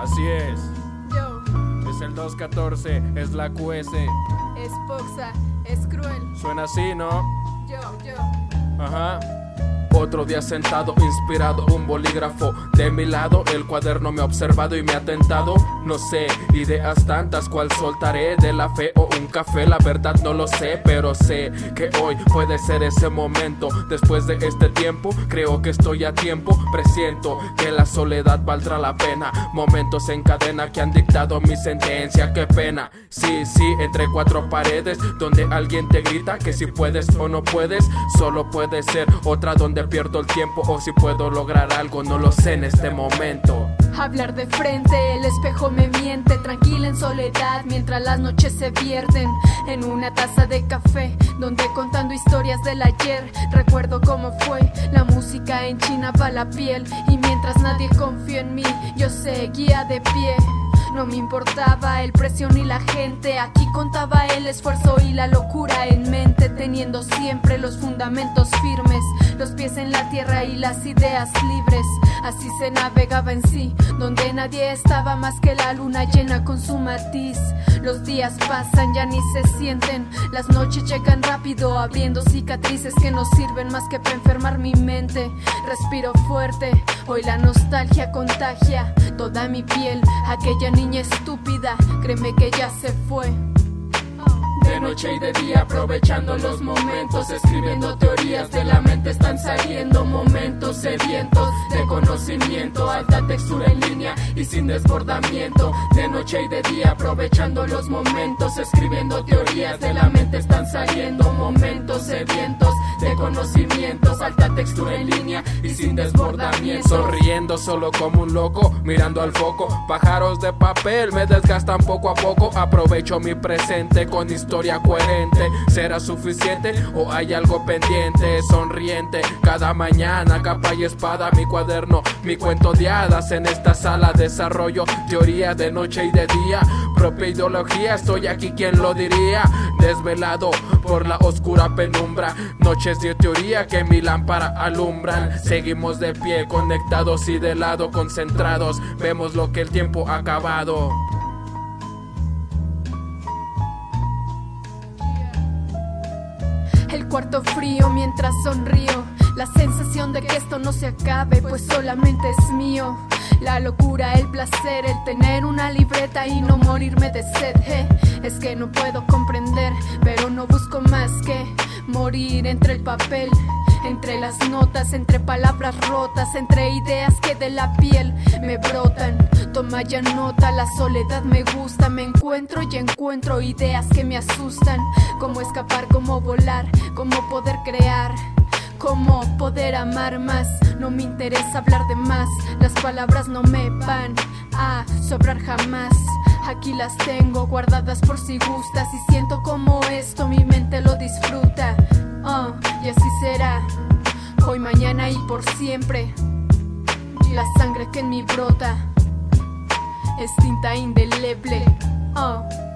Así es. Yo, Es el 214, es la QS. es Poxa, es cruel. Suena así, ¿no? Yo, yo. Ajá. Otro día sentado, inspirado, un bolígrafo de mi lado. El cuaderno me ha observado y me ha tentado. No sé, ideas tantas, cual soltaré de la fe o un café. La verdad no lo sé, pero sé que hoy puede ser ese momento. Después de este tiempo, creo que estoy a tiempo. Presiento que la soledad valdrá la pena. Momentos en cadena que han dictado mi sentencia. Qué pena. Sí, sí, entre cuatro paredes, donde alguien te grita que si puedes o no puedes, solo puede ser otra donde pierdo el tiempo o si puedo lograr algo, no lo sé en este momento. Hablar de frente, el espejo me miente, tranquila en soledad, mientras las noches se vierten. En una taza de café, donde contando historias del ayer, recuerdo cómo fue la música en China para la piel, y mientras nadie confía en mí, yo seguía de pie. No me importaba el precio ni la gente, aquí contaba el esfuerzo y la locura en mente, siempre los fundamentos firmes, los pies en la tierra y las ideas libres. Así se navegaba en sí, donde nadie estaba más que la luna llena con su matiz. Los días pasan, ya ni se sienten, las noches llegan rápido, abriendo cicatrices que no sirven más que para enfermar mi mente. Respiro fuerte, hoy la nostalgia contagia toda mi piel, aquella niña estúpida, créeme que ya se fue. De noche y de día aprovechando los momentos, escribiendo teorías de la mente están saliendo momentos sedientos de conocimiento, alta textura en línea y sin desbordamiento. De noche y de día aprovechando los momentos, escribiendo teorías de la mente están saliendo momentos sedientos de conocimientos, alta textura en línea y sin desbordamiento. Sonriendo solo como un loco, mirando al foco, pájaros de papel me desgastan poco a poco. Aprovecho mi presente con historia coherente. ¿Será suficiente o hay algo pendiente? Sonriente, cada mañana, capa y espada, mi cuaderno, mi cuento de hadas. En esta sala desarrollo teoría de noche y de día. Propia ideología, estoy aquí, ¿quién lo diría? Desvelado por la oscura penumbra. Noches de teoría que mi lámpara alumbran. Seguimos de pie, conectados y de lado, concentrados. Vemos lo que el tiempo ha acabado. El cuarto frío mientras sonrío. La sensación de que esto no se acabe, pues solamente es mío. La locura, el placer, el tener una libreta y no morirme de sed. eh. Es que no puedo comprender, pero no busco más que morir entre el papel. Entre las notas, entre palabras rotas, entre ideas que de la piel me brotan. Toma ya nota, la soledad me gusta, me encuentro y encuentro ideas que me asustan. Cómo escapar, cómo volar, cómo poder crear. Cómo poder amar más, no me interesa hablar de más, las palabras no me van a sobrar jamás. Aquí las tengo guardadas por si gustas y siento como esto mi mente lo disfruta. Ah, y así será, hoy, mañana y por siempre. La sangre que en mí brota es tinta indeleble. Ah.